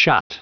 shut